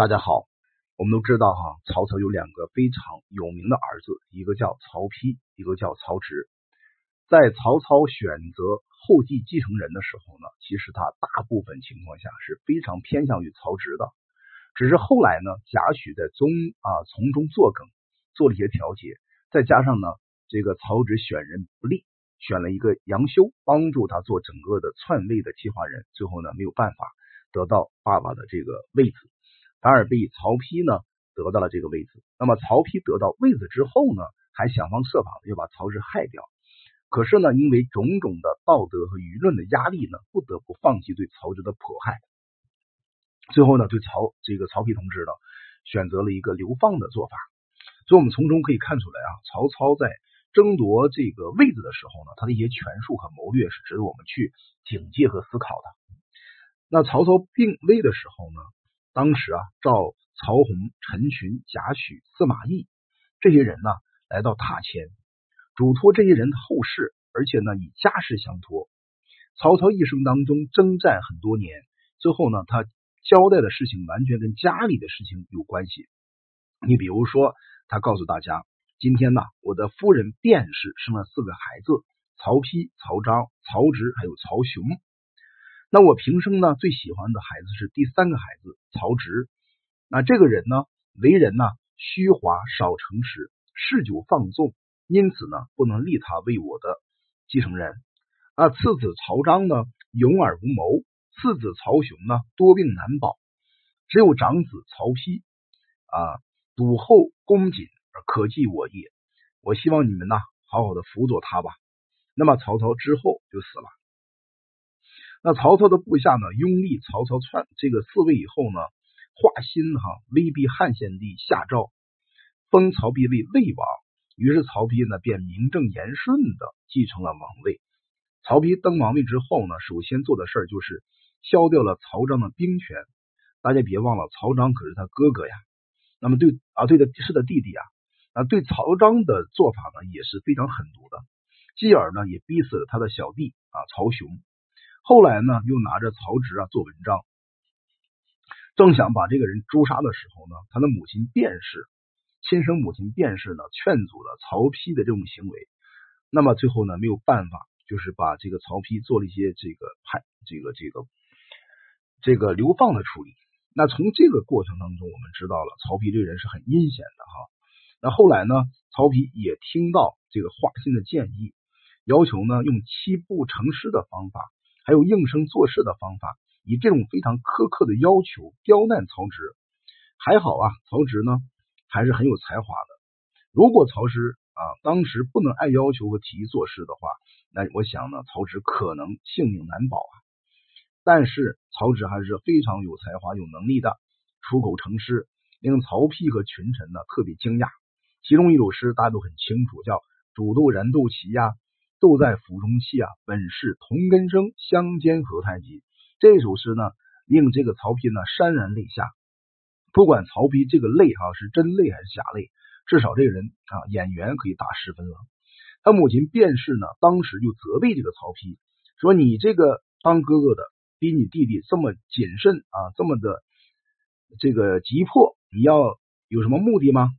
大家好，我们都知道哈，曹操有两个非常有名的儿子，一个叫曹丕，一个叫曹植。在曹操选择后继继承人的时候呢，其实他大部分情况下是非常偏向于曹植的。只是后来呢，贾诩在中啊从中作梗，做了一些调节，再加上呢，这个曹植选人不利，选了一个杨修帮助他做整个的篡位的计划人，最后呢没有办法得到爸爸的这个位子。反而被曹丕呢得到了这个位子。那么曹丕得到位子之后呢，还想方设法的要把曹植害掉。可是呢，因为种种的道德和舆论的压力呢，不得不放弃对曹植的迫害。最后呢，对曹这个曹丕同志呢，选择了一个流放的做法。所以，我们从中可以看出来啊，曹操在争夺这个位子的时候呢，他的一些权术和谋略是值得我们去警戒和思考的。那曹操病危的时候呢？当时啊，召曹洪、陈群、贾诩、司马懿这些人呢，来到塔前，嘱托这些人的后事，而且呢，以家事相托。曹操一生当中征战很多年，最后呢，他交代的事情完全跟家里的事情有关系。你比如说，他告诉大家，今天呢，我的夫人卞氏生了四个孩子：曹丕、曹彰、曹植，还有曹雄。那我平生呢最喜欢的孩子是第三个孩子曹植。那这个人呢为人呢虚华少诚实，嗜酒放纵，因此呢不能立他为我的继承人。啊，次子曹彰呢勇而无谋，次子曹雄呢多病难保，只有长子曹丕啊笃厚恭谨而可继我业。我希望你们呢好好的辅佐他吧。那么曹操之后就死了。那曹操的部下呢，拥立曹操篡这个嗣位以后呢，化心哈威逼汉献帝下诏封曹丕为魏王，于是曹丕呢便名正言顺的继承了王位。曹丕登王位之后呢，首先做的事儿就是削掉了曹彰的兵权。大家别忘了，曹彰可是他哥哥呀。那么对啊，对的是他弟弟啊。啊，对曹彰的做法呢也是非常狠毒的，继而呢也逼死了他的小弟啊曹雄。后来呢，又拿着曹植啊做文章，正想把这个人诛杀的时候呢，他的母亲卞氏，亲生母亲卞氏呢劝阻了曹丕的这种行为。那么最后呢，没有办法，就是把这个曹丕做了一些这个判，这个这个这个流放的处理。那从这个过程当中，我们知道了曹丕这个人是很阴险的哈。那后来呢，曹丕也听到这个华歆的建议，要求呢用七步成诗的方法。还有应声做事的方法，以这种非常苛刻的要求刁难曹植。还好啊，曹植呢还是很有才华的。如果曹植啊当时不能按要求和提议做事的话，那我想呢，曹植可能性命难保啊。但是曹植还是非常有才华、有能力的，出口成诗，令曹丕和群臣呢特别惊讶。其中一首诗大家都很清楚，叫“煮豆燃豆萁”呀。都在釜中泣啊，本是同根生，相煎何太急。这首诗呢，令这个曹丕呢潸然泪下。不管曹丕这个泪哈是真泪还是假泪，至少这个人啊演员可以打十分了。他母亲卞氏呢，当时就责备这个曹丕，说你这个当哥哥的，逼你弟弟这么谨慎啊，这么的这个急迫，你要有什么目的吗？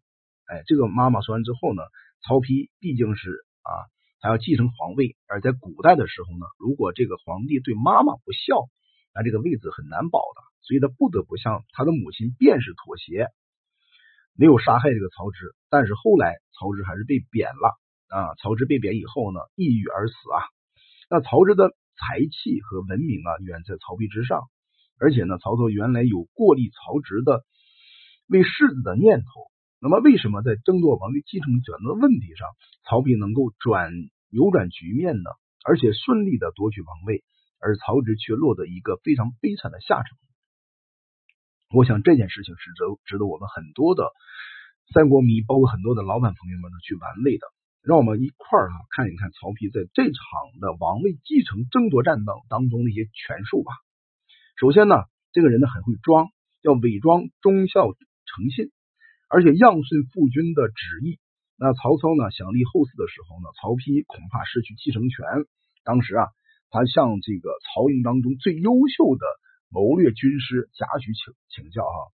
哎，这个妈妈说完之后呢，曹丕毕竟是啊。他要继承皇位，而在古代的时候呢，如果这个皇帝对妈妈不孝，那这个位子很难保的，所以他不得不向他的母亲卞氏妥协，没有杀害这个曹植。但是后来曹植还是被贬了啊！曹植被贬以后呢，抑郁而死啊。那曹植的才气和文明啊，远在曹丕之上，而且呢，曹操原来有过立曹植的为世子的念头。那么，为什么在争夺王位继承权的问题上，曹丕能够转扭转局面呢？而且顺利的夺取王位，而曹植却落得一个非常悲惨的下场。我想这件事情是值值得我们很多的三国迷，包括很多的老板朋友们呢去玩味的。让我们一块儿啊看一看曹丕在这场的王位继承争夺战当当中的一些权术吧。首先呢，这个人呢很会装，要伪装忠孝诚信。而且样顺父君的旨意，那曹操呢想立后嗣的时候呢，曹丕恐怕失去继承权。当时啊，他向这个曹营当中最优秀的谋略军师贾诩请请教啊，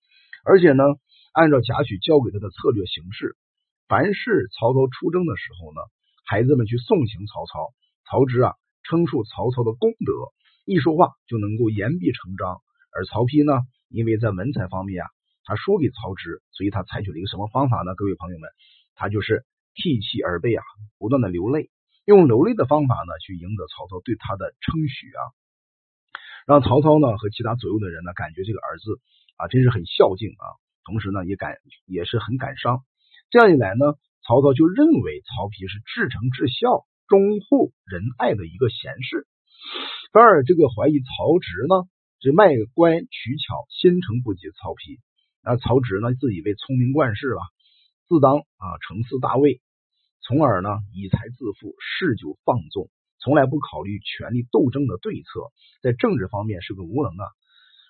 而且呢，按照贾诩教给他的策略行事，凡是曹操出征的时候呢，孩子们去送行曹操，曹植啊称述曹操的功德，一说话就能够言必成章。而曹丕呢，因为在文采方面啊，他输给曹植，所以他采取了一个什么方法呢？各位朋友们，他就是涕泣而悲啊，不断的流泪，用流泪的方法呢，去赢得曹操对他的称许啊，让曹操呢和其他左右的人呢，感觉这个儿子啊，真是很孝敬啊，同时呢，也感也是很感伤。这样一来呢，曹操就认为曹丕是至诚至孝、忠厚仁爱的一个贤士，反而这个怀疑曹植呢。这卖乖取巧，心诚不及曹丕。那曹植呢，自以为聪明冠世吧，自当啊成嗣大位，从而呢以财自负，嗜酒放纵，从来不考虑权力斗争的对策，在政治方面是个无能啊。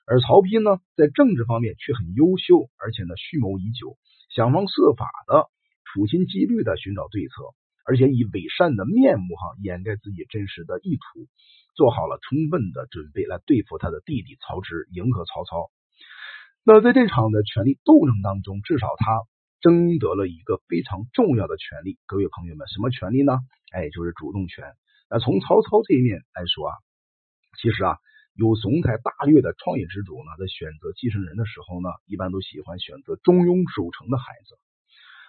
而曹丕呢，在政治方面却很优秀，而且呢蓄谋已久，想方设法的处心积虑的寻找对策，而且以伪善的面目哈掩盖自己真实的意图。做好了充分的准备来对付他的弟弟曹植，迎合曹操。那在这场的权力斗争当中，至少他争得了一个非常重要的权利。各位朋友们，什么权利呢？哎，就是主动权。那从曹操这一面来说啊，其实啊，有雄才大略的创业之主呢，在选择继承人的时候呢，一般都喜欢选择中庸守成的孩子，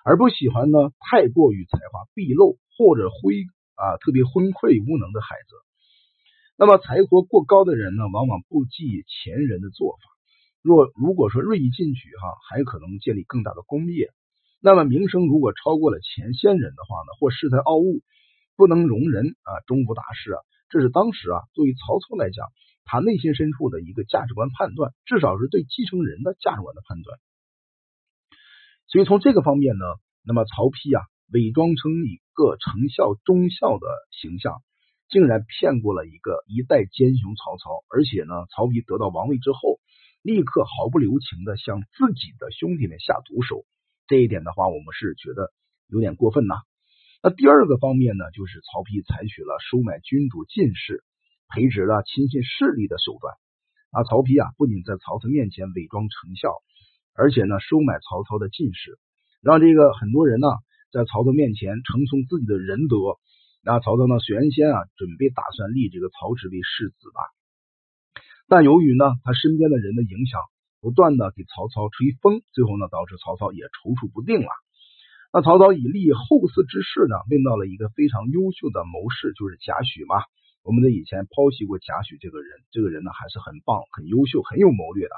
而不喜欢呢太过于才华毕露或者灰啊特别昏聩无能的孩子。那么才华过高的人呢，往往不计前人的做法。若如果说锐意进取，哈，还可能建立更大的功业。那么名声如果超过了前先人的话呢，或恃才傲物，不能容人啊，终无大事啊。这是当时啊，作为曹操来讲，他内心深处的一个价值观判断，至少是对继承人的价值观的判断。所以从这个方面呢，那么曹丕啊，伪装成一个成孝忠孝的形象。竟然骗过了一个一代奸雄曹操，而且呢，曹丕得到王位之后，立刻毫不留情的向自己的兄弟们下毒手。这一点的话，我们是觉得有点过分呐。那第二个方面呢，就是曹丕采取了收买君主进士、培植了亲信势力的手段。啊，曹丕啊，不仅在曹操面前伪装成效，而且呢，收买曹操的进士，让这个很多人呢，在曹操面前称颂自己的仁德。那曹操呢？原先啊，准备打算立这个曹植为世子吧，但由于呢，他身边的人的影响，不断的给曹操吹风，最后呢，导致曹操也踌躇不定了。那曹操以立后嗣之事呢，问到了一个非常优秀的谋士，就是贾诩嘛。我们在以前剖析过贾诩这个人，这个人呢，还是很棒、很优秀、很有谋略的。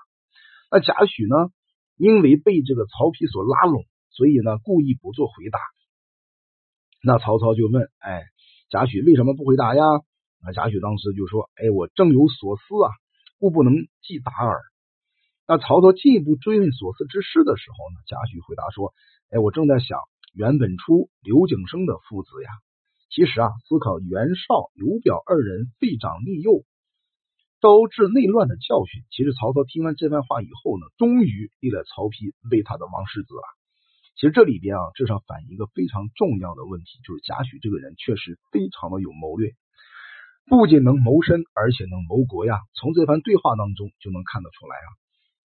那贾诩呢，因为被这个曹丕所拉拢，所以呢，故意不做回答。那曹操就问：“哎。”贾诩为什么不回答呀？那贾诩当时就说：“哎，我正有所思啊，故不能即达耳。”那曹操进一步追问所思之事的时候呢，贾诩回答说：“哎，我正在想袁本初、刘景升的父子呀。其实啊，思考袁绍、刘表二人废长立幼，招致内乱的教训。其实曹操听完这番话以后呢，终于立了曹丕为他的王世子了。”其实这里边啊，至少反映一个非常重要的问题，就是贾诩这个人确实非常的有谋略，不仅能谋身，而且能谋国呀。从这番对话当中就能看得出来啊。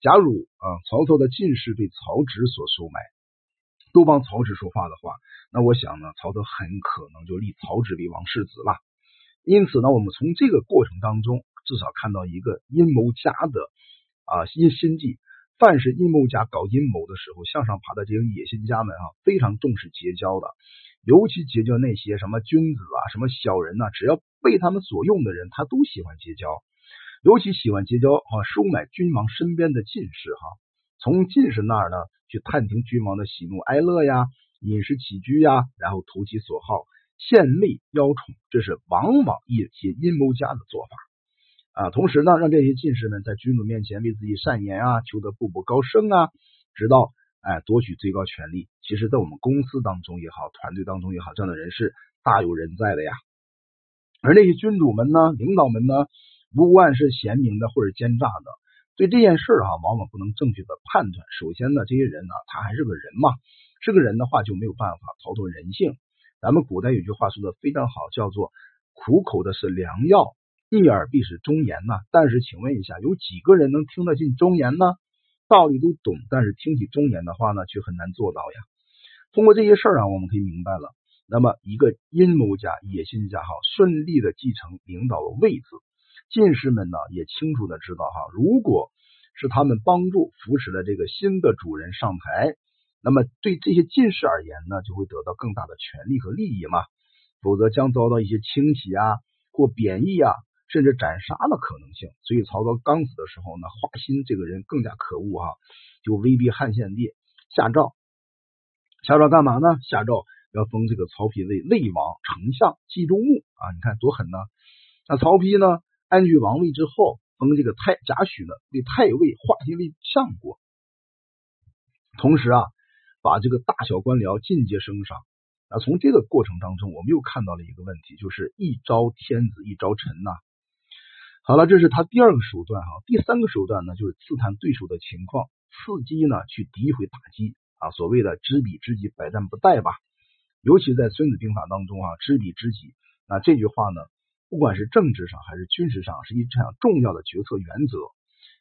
假如啊，曹操的进士被曹植所收买，都帮曹植说话的话，那我想呢，曹操很可能就立曹植为王世子了。因此呢，我们从这个过程当中，至少看到一个阴谋家的啊心心计。凡是阴谋家搞阴谋的时候，向上爬的这些野心家们啊，非常重视结交的，尤其结交那些什么君子啊、什么小人呐，只要被他们所用的人，他都喜欢结交。尤其喜欢结交啊，收买君王身边的进士哈，从进士那儿呢去探听君王的喜怒哀乐呀、饮食起居呀，然后投其所好，献媚邀宠，这是往往一些阴谋家的做法。啊，同时呢，让这些进士们在君主面前为自己善言啊，求得步步高升啊，直到哎夺取最高权力。其实，在我们公司当中也好，团队当中也好，这样的人是大有人在的呀。而那些君主们呢，领导们呢，不管是贤明的或者奸诈的，对这件事啊，往往不能正确的判断。首先呢，这些人呢，他还是个人嘛，是个人的话就没有办法逃脱人性。咱们古代有句话说的非常好，叫做苦口的是良药。逆耳必是忠言呐，但是请问一下，有几个人能听得进忠言呢？道理都懂，但是听起忠言的话呢，却很难做到呀。通过这些事儿啊，我们可以明白了，那么一个阴谋家、野心家哈，顺利的继承领导的位置，进士们呢也清楚的知道哈，如果是他们帮助扶持了这个新的主人上台，那么对这些进士而言呢，就会得到更大的权利和利益嘛，否则将遭到一些清洗啊或贬义啊。甚至斩杀的可能性，所以曹操刚死的时候呢，华歆这个人更加可恶哈，就威逼汉献帝下诏，下诏干嘛呢？下诏要封这个曹丕为魏王、丞相、冀州牧啊！你看多狠呢！那曹丕呢，安居王位之后，封这个太贾诩呢为太尉，华歆为相国，同时啊，把这个大小官僚尽皆升上。那从这个过程当中，我们又看到了一个问题，就是一朝天子一朝臣呐。好了，这是他第二个手段哈。第三个手段呢，就是刺探对手的情况，伺机呢去诋毁打击啊。所谓的知彼知己，百战不殆吧。尤其在《孙子兵法》当中啊，知彼知己，那这句话呢，不管是政治上还是军事上，是一场重要的决策原则。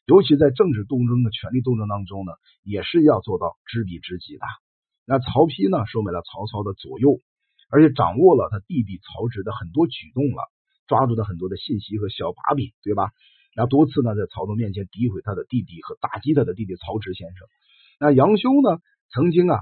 尤其在政治斗争的权力斗争当中呢，也是要做到知彼知己的。那曹丕呢，收买了曹操的左右，而且掌握了他弟弟曹植的很多举动了。抓住的很多的信息和小把柄，对吧？然后多次呢在曹操面前诋毁他的弟弟和打击他的弟弟曹植先生。那杨修呢，曾经啊，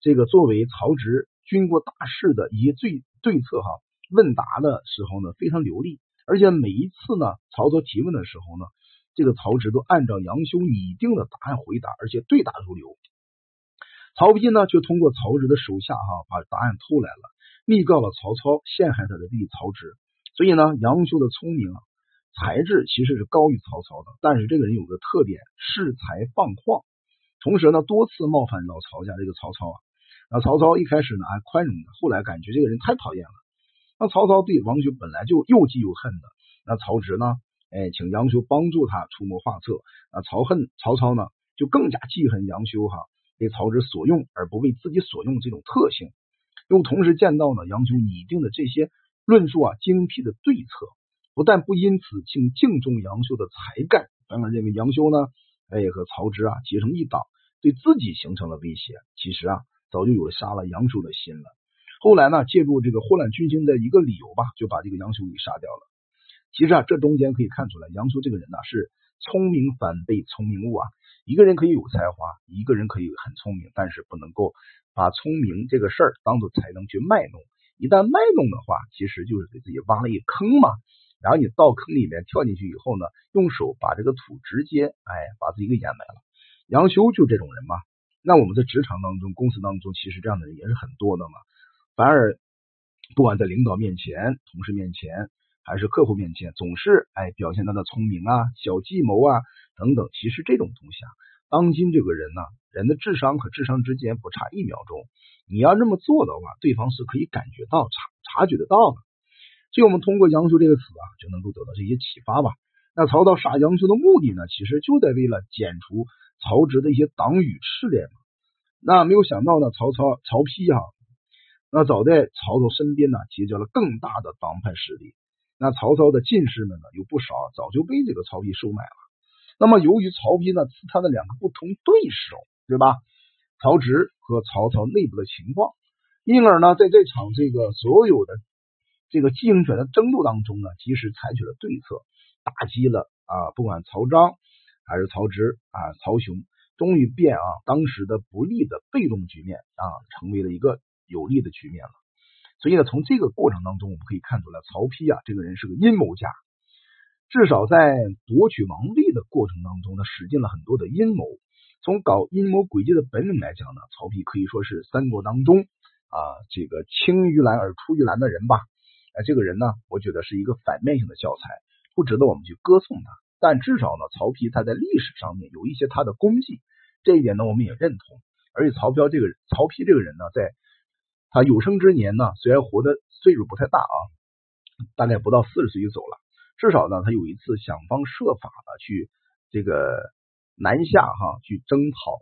这个作为曹植军国大事的一些对对策哈，问答的时候呢非常流利，而且每一次呢曹操提问的时候呢，这个曹植都按照杨修拟定的答案回答，而且对答如流。曹丕呢就通过曹植的手下哈把答案偷来了，密告了曹操陷害他的弟弟曹植。所以呢，杨修的聪明啊，才智其实是高于曹操的。但是这个人有个特点，恃才放旷，同时呢，多次冒犯老曹家这个曹操啊。那曹操一开始呢还宽容的，后来感觉这个人太讨厌了。那曹操对王修本来就又忌又恨的。那曹植呢，哎，请杨修帮助他出谋划策。那曹恨曹操呢，就更加记恨杨修哈，被曹植所用而不为自己所用这种特性。又同时见到呢，杨修拟定的这些。论述啊，精辟的对策，不但不因此竟敬重杨修的才干，反而认为杨修呢，哎，和曹植啊结成一党，对自己形成了威胁。其实啊，早就有了杀了杨修的心了。后来呢，借助这个祸乱军心的一个理由吧，就把这个杨修给杀掉了。其实啊，这中间可以看出来，杨修这个人呢是聪明反被聪明误啊。一个人可以有才华，一个人可以很聪明，但是不能够把聪明这个事儿当做才能去卖弄。一旦卖弄的话，其实就是给自己挖了一坑嘛。然后你到坑里面跳进去以后呢，用手把这个土直接哎把自己给掩埋了。杨修就这种人嘛。那我们在职场当中、公司当中，其实这样的人也是很多的嘛。反而不管在领导面前、同事面前，还是客户面前，总是哎表现他的聪明啊、小计谋啊等等。其实这种东西啊，当今这个人呢，人的智商和智商之间不差一秒钟。你要这么做的话，对方是可以感觉到、察察觉得到的。所以，我们通过杨修这个词啊，就能够得到这些启发吧。那曹操杀杨修的目的呢，其实就在为了剪除曹植的一些党羽势力嘛。那没有想到呢，曹操、曹丕哈，那早在曹操身边呢，结交了更大的党派势力。那曹操的进士们呢，有不少早就被这个曹丕收买了。那么，由于曹丕呢，是他的两个不同对手，对吧？曹植和曹操内部的情况，因而呢，在这场这个所有的这个竞选的争斗当中呢，及时采取了对策，打击了啊，不管曹彰还是曹植啊，曹雄终于变啊，当时的不利的被动局面啊，成为了一个有利的局面了。所以呢，从这个过程当中，我们可以看出来，曹丕啊，这个人是个阴谋家，至少在夺取王位的过程当中呢，使尽了很多的阴谋。从搞阴谋诡计的本领来讲呢，曹丕可以说是三国当中啊这个青于蓝而出于蓝的人吧。哎，这个人呢，我觉得是一个反面性的教材，不值得我们去歌颂他。但至少呢，曹丕他在历史上面有一些他的功绩，这一点呢，我们也认同。而且曹操这个曹丕这个人呢，在他有生之年呢，虽然活的岁数不太大啊，大概不到四十岁就走了。至少呢，他有一次想方设法的去这个。南下哈去征讨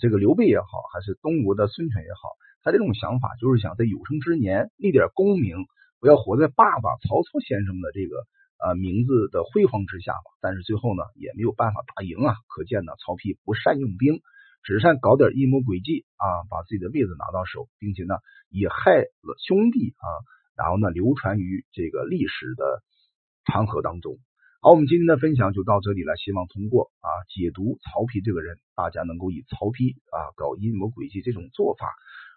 这个刘备也好，还是东吴的孙权也好，他这种想法就是想在有生之年立点功名，不要活在爸爸曹操先生的这个呃名字的辉煌之下吧，但是最后呢也没有办法打赢啊。可见呢，曹丕不善用兵，只善搞点阴谋诡计啊，把自己的位子拿到手，并且呢也害了兄弟啊，然后呢流传于这个历史的长河当中。好，我们今天的分享就到这里了。希望通过啊解读曹丕这个人，大家能够以曹丕啊搞阴谋诡计这种做法，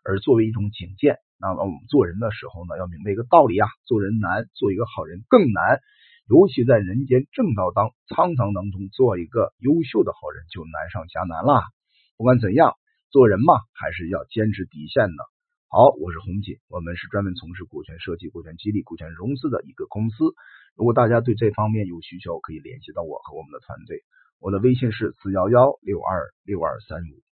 而作为一种警戒。那么我们做人的时候呢，要明白一个道理啊，做人难，做一个好人更难。尤其在人间正道当苍苍当中，做一个优秀的好人就难上加难了。不管怎样，做人嘛，还是要坚持底线的。好，我是红姐，我们是专门从事股权设计、股权激励、股权融资的一个公司。如果大家对这方面有需求，可以联系到我和我们的团队。我的微信是四幺幺六二六二三五。